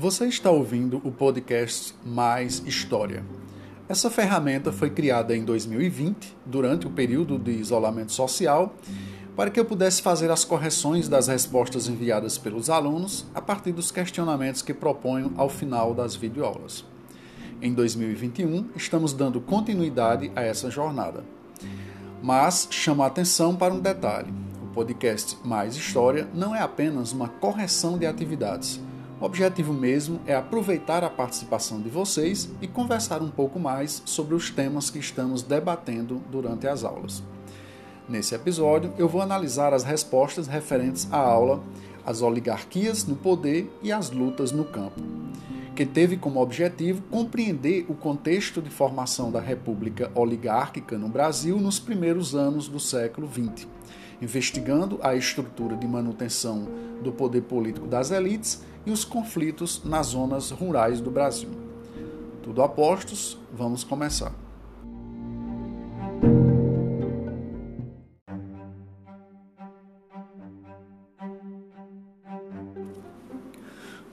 Você está ouvindo o podcast Mais História. Essa ferramenta foi criada em 2020, durante o período de isolamento social, para que eu pudesse fazer as correções das respostas enviadas pelos alunos a partir dos questionamentos que proponho ao final das videoaulas. Em 2021, estamos dando continuidade a essa jornada. Mas chamo a atenção para um detalhe: o podcast Mais História não é apenas uma correção de atividades o objetivo mesmo é aproveitar a participação de vocês e conversar um pouco mais sobre os temas que estamos debatendo durante as aulas. Nesse episódio, eu vou analisar as respostas referentes à aula As oligarquias no poder e as lutas no campo, que teve como objetivo compreender o contexto de formação da República Oligárquica no Brasil nos primeiros anos do século XX, investigando a estrutura de manutenção do poder político das elites e os conflitos nas zonas rurais do Brasil. Tudo a postos, vamos começar.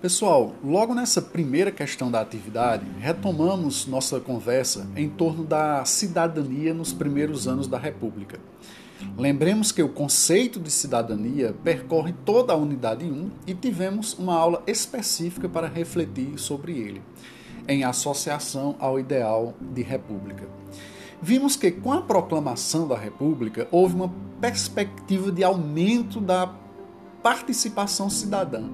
Pessoal, logo nessa primeira questão da atividade, retomamos nossa conversa em torno da cidadania nos primeiros anos da República. Lembremos que o conceito de cidadania percorre toda a unidade 1 e tivemos uma aula específica para refletir sobre ele, em associação ao ideal de república. Vimos que com a proclamação da república houve uma perspectiva de aumento da participação cidadã.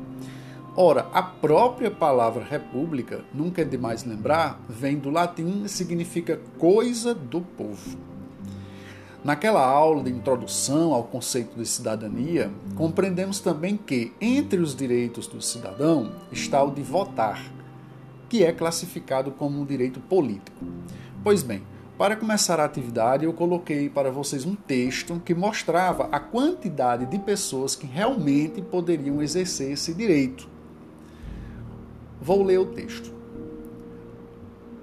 Ora, a própria palavra república, nunca é demais lembrar, vem do latim e significa coisa do povo. Naquela aula de introdução ao conceito de cidadania, compreendemos também que, entre os direitos do cidadão, está o de votar, que é classificado como um direito político. Pois bem, para começar a atividade, eu coloquei para vocês um texto que mostrava a quantidade de pessoas que realmente poderiam exercer esse direito. Vou ler o texto.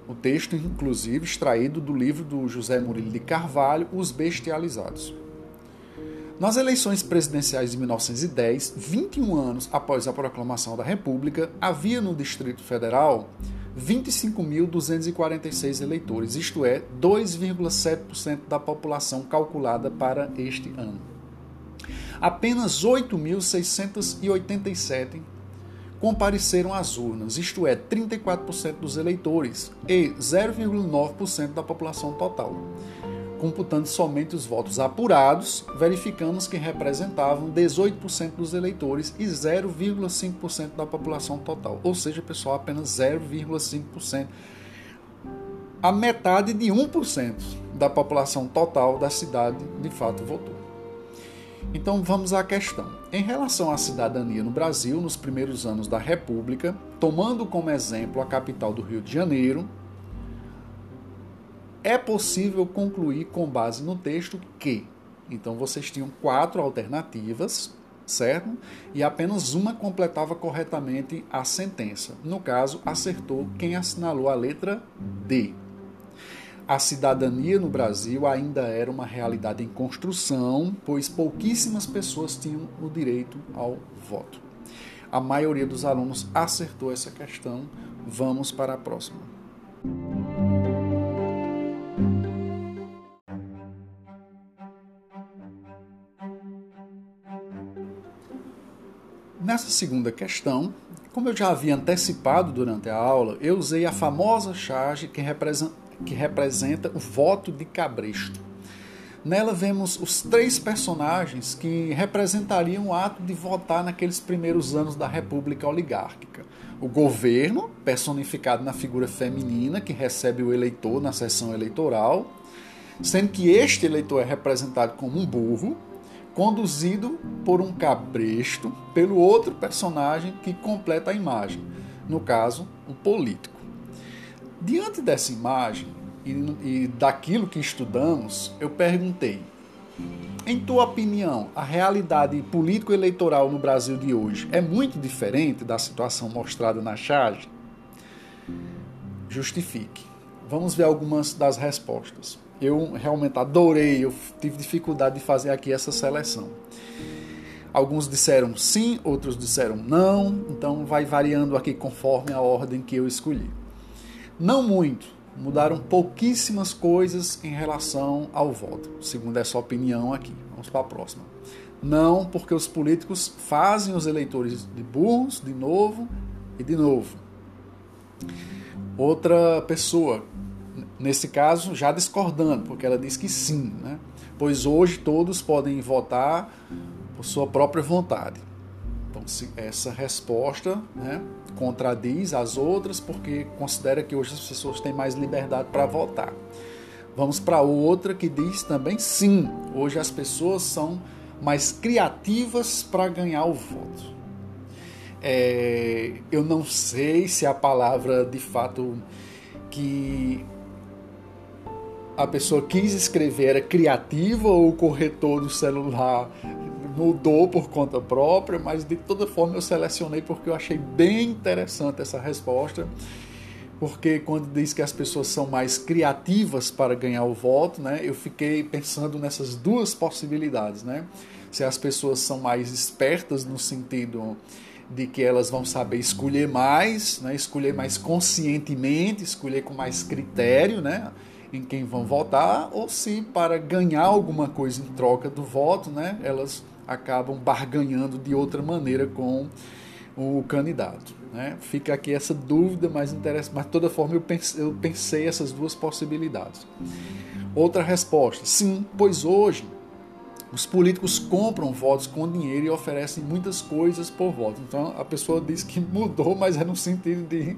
O texto, inclusive, extraído do livro do José Murilo de Carvalho, Os Bestializados. Nas eleições presidenciais de 1910, 21 anos após a proclamação da República, havia no Distrito Federal 25.246 eleitores, isto é, 2,7% da população calculada para este ano. Apenas 8.687 compareceram às urnas, isto é, 34% dos eleitores e 0,9% da população total. Computando somente os votos apurados, verificamos que representavam 18% dos eleitores e 0,5% da população total. Ou seja, pessoal, apenas 0,5%. A metade de 1% da população total da cidade de fato votou. Então vamos à questão. Em relação à cidadania no Brasil, nos primeiros anos da República, tomando como exemplo a capital do Rio de Janeiro, é possível concluir com base no texto que. Então vocês tinham quatro alternativas, certo? E apenas uma completava corretamente a sentença. No caso, acertou quem assinalou a letra D a cidadania no Brasil ainda era uma realidade em construção, pois pouquíssimas pessoas tinham o direito ao voto. A maioria dos alunos acertou essa questão. Vamos para a próxima. Nessa segunda questão, como eu já havia antecipado durante a aula, eu usei a famosa charge que representa que representa o voto de Cabresto. Nela vemos os três personagens que representariam o ato de votar naqueles primeiros anos da República Oligárquica. O governo, personificado na figura feminina que recebe o eleitor na sessão eleitoral, sendo que este eleitor é representado como um burro, conduzido por um cabresto pelo outro personagem que completa a imagem, no caso, um político. Diante dessa imagem e, e daquilo que estudamos, eu perguntei: em tua opinião, a realidade político-eleitoral no Brasil de hoje é muito diferente da situação mostrada na charge? Justifique. Vamos ver algumas das respostas. Eu realmente adorei, eu tive dificuldade de fazer aqui essa seleção. Alguns disseram sim, outros disseram não, então vai variando aqui conforme a ordem que eu escolhi. Não muito, mudaram pouquíssimas coisas em relação ao voto, segundo essa opinião aqui. Vamos para a próxima. Não, porque os políticos fazem os eleitores de burros de novo e de novo. Outra pessoa, nesse caso, já discordando, porque ela diz que sim, né? pois hoje todos podem votar por sua própria vontade. Então, essa resposta né, contradiz as outras, porque considera que hoje as pessoas têm mais liberdade para votar. Vamos para outra que diz também sim, hoje as pessoas são mais criativas para ganhar o voto. É, eu não sei se a palavra de fato que a pessoa quis escrever era criativa ou o corretor do celular mudou por conta própria, mas de toda forma eu selecionei porque eu achei bem interessante essa resposta. Porque quando diz que as pessoas são mais criativas para ganhar o voto, né, eu fiquei pensando nessas duas possibilidades, né? Se as pessoas são mais espertas no sentido de que elas vão saber escolher mais, né, escolher mais conscientemente, escolher com mais critério, né? em quem vão votar, ou se para ganhar alguma coisa em troca do voto, né, elas acabam barganhando de outra maneira com o candidato. Né? Fica aqui essa dúvida, mas interessa, mas de toda forma eu pensei, eu pensei essas duas possibilidades. Outra resposta: sim, pois hoje os políticos compram votos com dinheiro e oferecem muitas coisas por voto. Então a pessoa diz que mudou, mas é no sentido de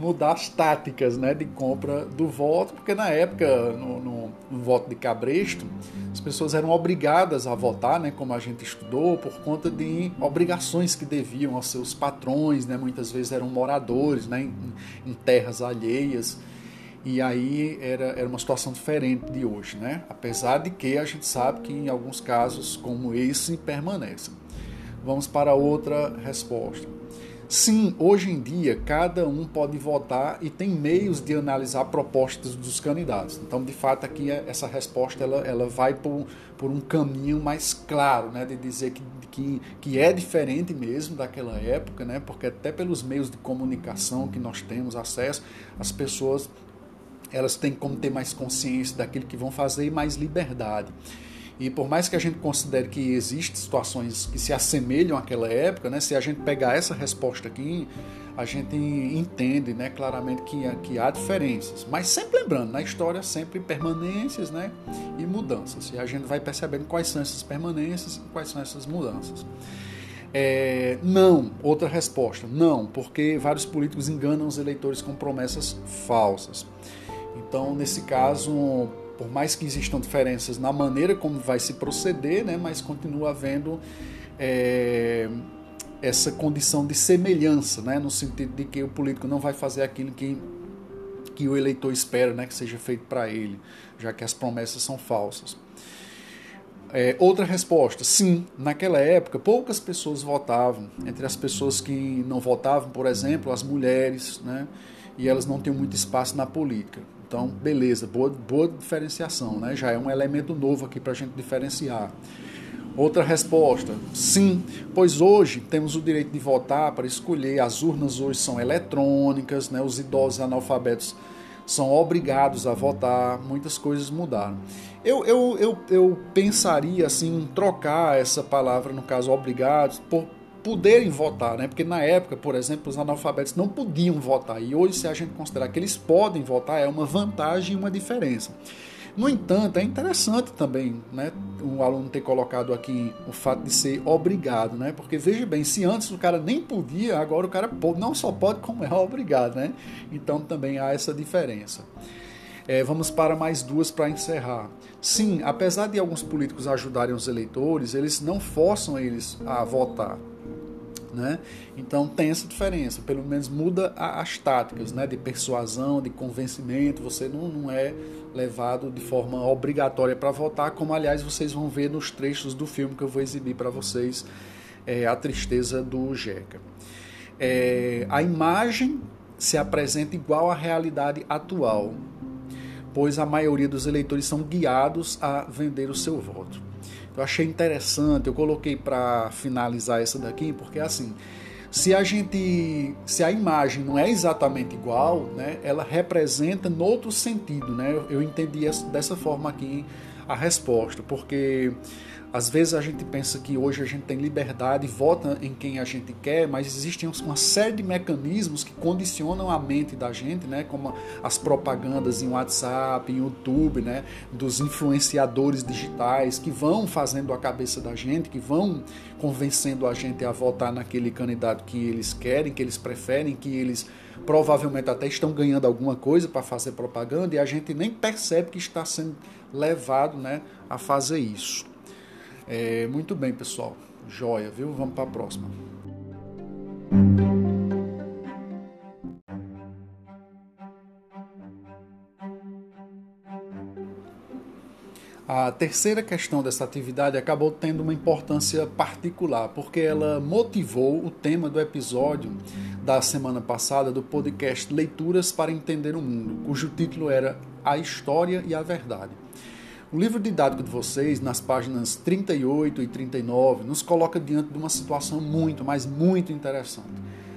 mudar as táticas né, de compra do voto, porque na época, no, no, no, voto de Cabresto, as pessoas eram obrigadas a votar, né, como a gente estudou, por conta de obrigações que deviam aos seus patrões, né, muitas vezes eram moradores né, em, em terras alheias. E aí era, era uma situação diferente de hoje, né? apesar de que a gente sabe que em alguns casos como esse permanecem. Vamos para outra resposta. Sim, hoje em dia cada um pode votar e tem meios de analisar propostas dos candidatos. Então, de fato, aqui é, essa resposta ela, ela vai por, por um caminho mais claro, né, de dizer que, que, que é diferente mesmo daquela época, né, porque até pelos meios de comunicação que nós temos acesso, as pessoas elas têm como ter mais consciência daquilo que vão fazer e mais liberdade. E por mais que a gente considere que existem situações que se assemelham àquela época, né, se a gente pegar essa resposta aqui, a gente entende né, claramente que, que há diferenças. Mas sempre lembrando, na história sempre permanências né, e mudanças. E a gente vai percebendo quais são essas permanências e quais são essas mudanças. É, não, outra resposta, não, porque vários políticos enganam os eleitores com promessas falsas. Então, nesse caso, por mais que existam diferenças na maneira como vai se proceder, né, mas continua havendo é, essa condição de semelhança, né, no sentido de que o político não vai fazer aquilo que, que o eleitor espera né, que seja feito para ele, já que as promessas são falsas. É, outra resposta, sim, naquela época poucas pessoas votavam. Entre as pessoas que não votavam, por exemplo, as mulheres, né, e elas não tinham muito espaço na política. Então, beleza, boa, boa diferenciação, né? Já é um elemento novo aqui para a gente diferenciar. Outra resposta: sim, pois hoje temos o direito de votar para escolher. As urnas hoje são eletrônicas, né? os idosos analfabetos são obrigados a votar, muitas coisas mudaram. Eu, eu, eu, eu pensaria assim, em trocar essa palavra, no caso obrigados, por poderem votar, né? Porque na época, por exemplo, os analfabetos não podiam votar e hoje, se a gente considerar que eles podem votar, é uma vantagem e uma diferença. No entanto, é interessante também, né, um aluno ter colocado aqui o fato de ser obrigado, né? Porque veja bem, se antes o cara nem podia, agora o cara não só pode como é obrigado, né? Então também há essa diferença. É, vamos para mais duas para encerrar. Sim, apesar de alguns políticos ajudarem os eleitores, eles não forçam eles a votar. Né? Então tem essa diferença, pelo menos muda as táticas né? de persuasão, de convencimento. Você não, não é levado de forma obrigatória para votar, como aliás vocês vão ver nos trechos do filme que eu vou exibir para vocês, é, A Tristeza do Jeca. É, a imagem se apresenta igual à realidade atual, pois a maioria dos eleitores são guiados a vender o seu voto. Eu achei interessante, eu coloquei para finalizar essa daqui, porque assim, se a gente, se a imagem não é exatamente igual, né, ela representa no outro sentido, né? Eu, eu entendi dessa forma aqui a resposta, porque às vezes a gente pensa que hoje a gente tem liberdade vota em quem a gente quer, mas existem uma série de mecanismos que condicionam a mente da gente, né? Como as propagandas em WhatsApp, em YouTube, né? Dos influenciadores digitais que vão fazendo a cabeça da gente, que vão convencendo a gente a votar naquele candidato que eles querem, que eles preferem, que eles provavelmente até estão ganhando alguma coisa para fazer propaganda e a gente nem percebe que está sendo levado, né, a fazer isso. É, muito bem, pessoal. Joia, viu? Vamos para a próxima. A terceira questão dessa atividade acabou tendo uma importância particular, porque ela motivou o tema do episódio da semana passada do podcast Leituras para Entender o Mundo, cujo título era A História e a Verdade. O livro didático de vocês, nas páginas 38 e 39, nos coloca diante de uma situação muito, mas muito interessante.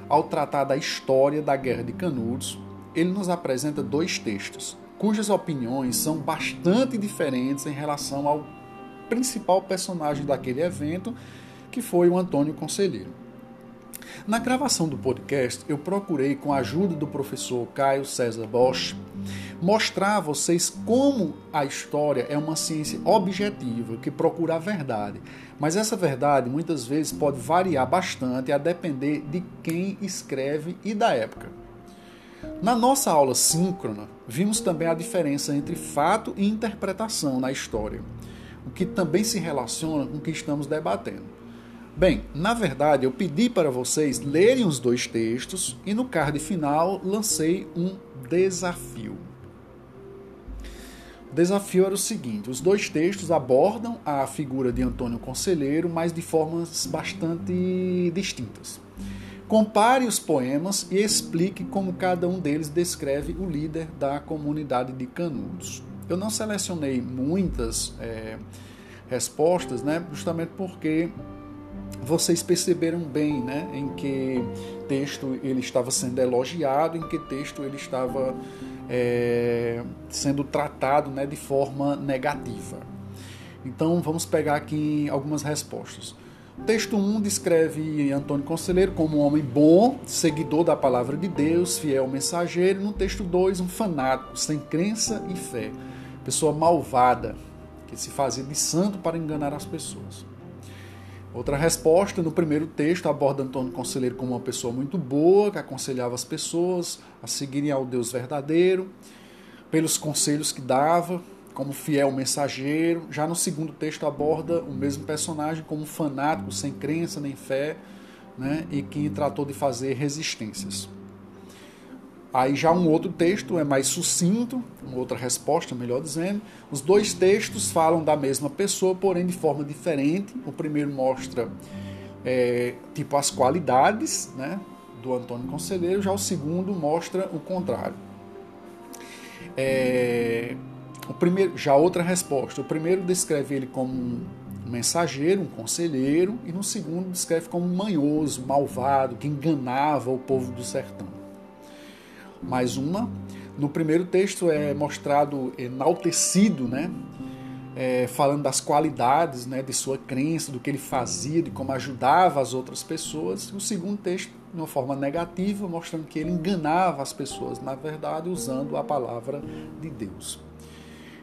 Ao tratar da história da Guerra de Canudos, ele nos apresenta dois textos, cujas opiniões são bastante diferentes em relação ao principal personagem daquele evento, que foi o Antônio Conselheiro. Na gravação do podcast, eu procurei, com a ajuda do professor Caio César Bosch, mostrar a vocês como a história é uma ciência objetiva que procura a verdade. Mas essa verdade muitas vezes pode variar bastante a depender de quem escreve e da época. Na nossa aula síncrona, vimos também a diferença entre fato e interpretação na história, o que também se relaciona com o que estamos debatendo. Bem, na verdade, eu pedi para vocês lerem os dois textos e no card final lancei um desafio. Desafio era o seguinte: os dois textos abordam a figura de Antônio Conselheiro, mas de formas bastante distintas. Compare os poemas e explique como cada um deles descreve o líder da comunidade de Canudos. Eu não selecionei muitas é, respostas, né, justamente porque vocês perceberam bem né, em que texto ele estava sendo elogiado, em que texto ele estava é, sendo tratado né, de forma negativa. Então vamos pegar aqui algumas respostas. O texto 1 descreve Antônio Conselheiro como um homem bom, seguidor da palavra de Deus, fiel mensageiro. No texto 2, um fanático, sem crença e fé, pessoa malvada, que se fazia de santo para enganar as pessoas. Outra resposta, no primeiro texto, aborda Antônio Conselheiro como uma pessoa muito boa, que aconselhava as pessoas a seguirem ao Deus verdadeiro, pelos conselhos que dava, como fiel mensageiro. Já no segundo texto, aborda o mesmo personagem como fanático, sem crença nem fé, né, e que tratou de fazer resistências. Aí já um outro texto é mais sucinto, uma outra resposta, melhor dizendo. Os dois textos falam da mesma pessoa, porém de forma diferente. O primeiro mostra é, tipo as qualidades né, do Antônio Conselheiro, já o segundo mostra o contrário. É, o primeiro, já outra resposta. O primeiro descreve ele como um mensageiro, um conselheiro, e no segundo descreve como um manhoso, malvado, que enganava o povo do sertão mais uma. No primeiro texto é mostrado enaltecido, né? É, falando das qualidades né, de sua crença, do que ele fazia, de como ajudava as outras pessoas. O segundo texto, de uma forma negativa, mostrando que ele enganava as pessoas, na verdade, usando a palavra de Deus.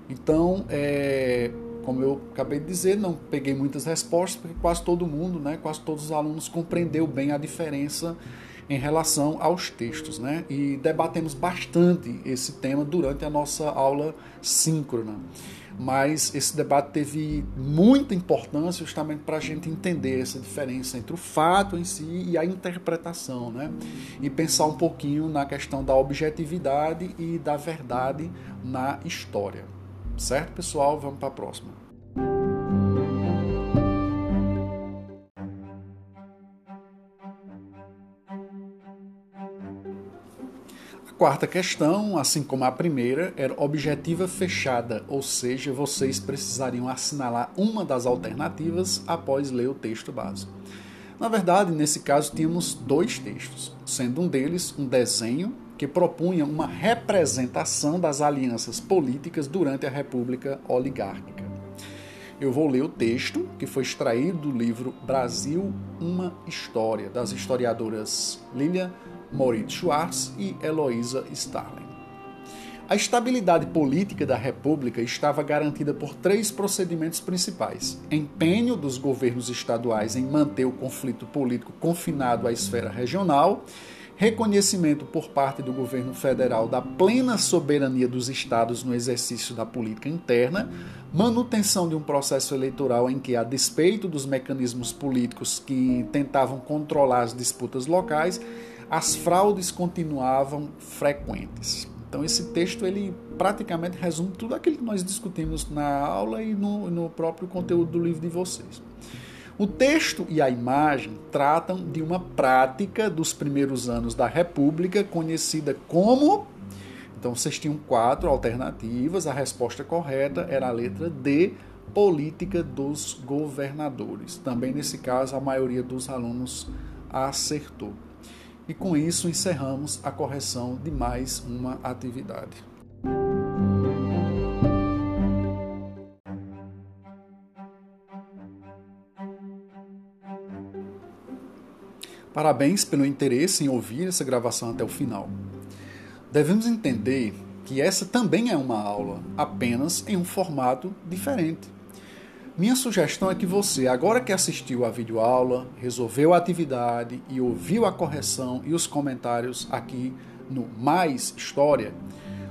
Então, é, como eu acabei de dizer, não peguei muitas respostas, porque quase todo mundo, né, quase todos os alunos compreendeu bem a diferença em relação aos textos, né? E debatemos bastante esse tema durante a nossa aula síncrona. Mas esse debate teve muita importância justamente para a gente entender essa diferença entre o fato em si e a interpretação, né? E pensar um pouquinho na questão da objetividade e da verdade na história. Certo, pessoal? Vamos para a próxima. Quarta questão, assim como a primeira, era objetiva fechada, ou seja, vocês precisariam assinalar uma das alternativas após ler o texto básico. Na verdade, nesse caso, tínhamos dois textos, sendo um deles um desenho que propunha uma representação das alianças políticas durante a República Oligárquica. Eu vou ler o texto que foi extraído do livro Brasil, uma História, das historiadoras Lilian Moritz Schwartz e Eloísa Starling. A estabilidade política da República estava garantida por três procedimentos principais: empenho dos governos estaduais em manter o conflito político confinado à esfera regional, reconhecimento por parte do governo federal da plena soberania dos estados no exercício da política interna, manutenção de um processo eleitoral em que, a despeito dos mecanismos políticos que tentavam controlar as disputas locais, as fraudes continuavam frequentes. Então esse texto ele praticamente resume tudo aquilo que nós discutimos na aula e no, no próprio conteúdo do livro de vocês. O texto e a imagem tratam de uma prática dos primeiros anos da República conhecida como. Então vocês tinham quatro alternativas, a resposta correta era a letra D, política dos governadores. Também nesse caso a maioria dos alunos acertou. E com isso encerramos a correção de mais uma atividade. Parabéns pelo interesse em ouvir essa gravação até o final. Devemos entender que essa também é uma aula, apenas em um formato diferente. Minha sugestão é que você, agora que assistiu a videoaula, resolveu a atividade e ouviu a correção e os comentários aqui no Mais História,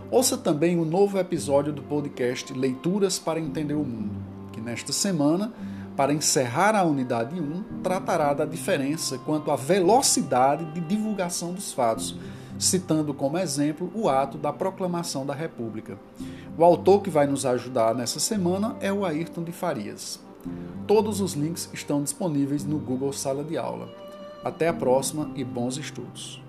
ouça também o novo episódio do podcast Leituras para Entender o Mundo, que nesta semana, para encerrar a unidade 1, tratará da diferença quanto à velocidade de divulgação dos fatos citando como exemplo o ato da proclamação da República. O autor que vai nos ajudar nessa semana é o Ayrton de Farias. Todos os links estão disponíveis no Google Sala de Aula. Até a próxima e bons estudos!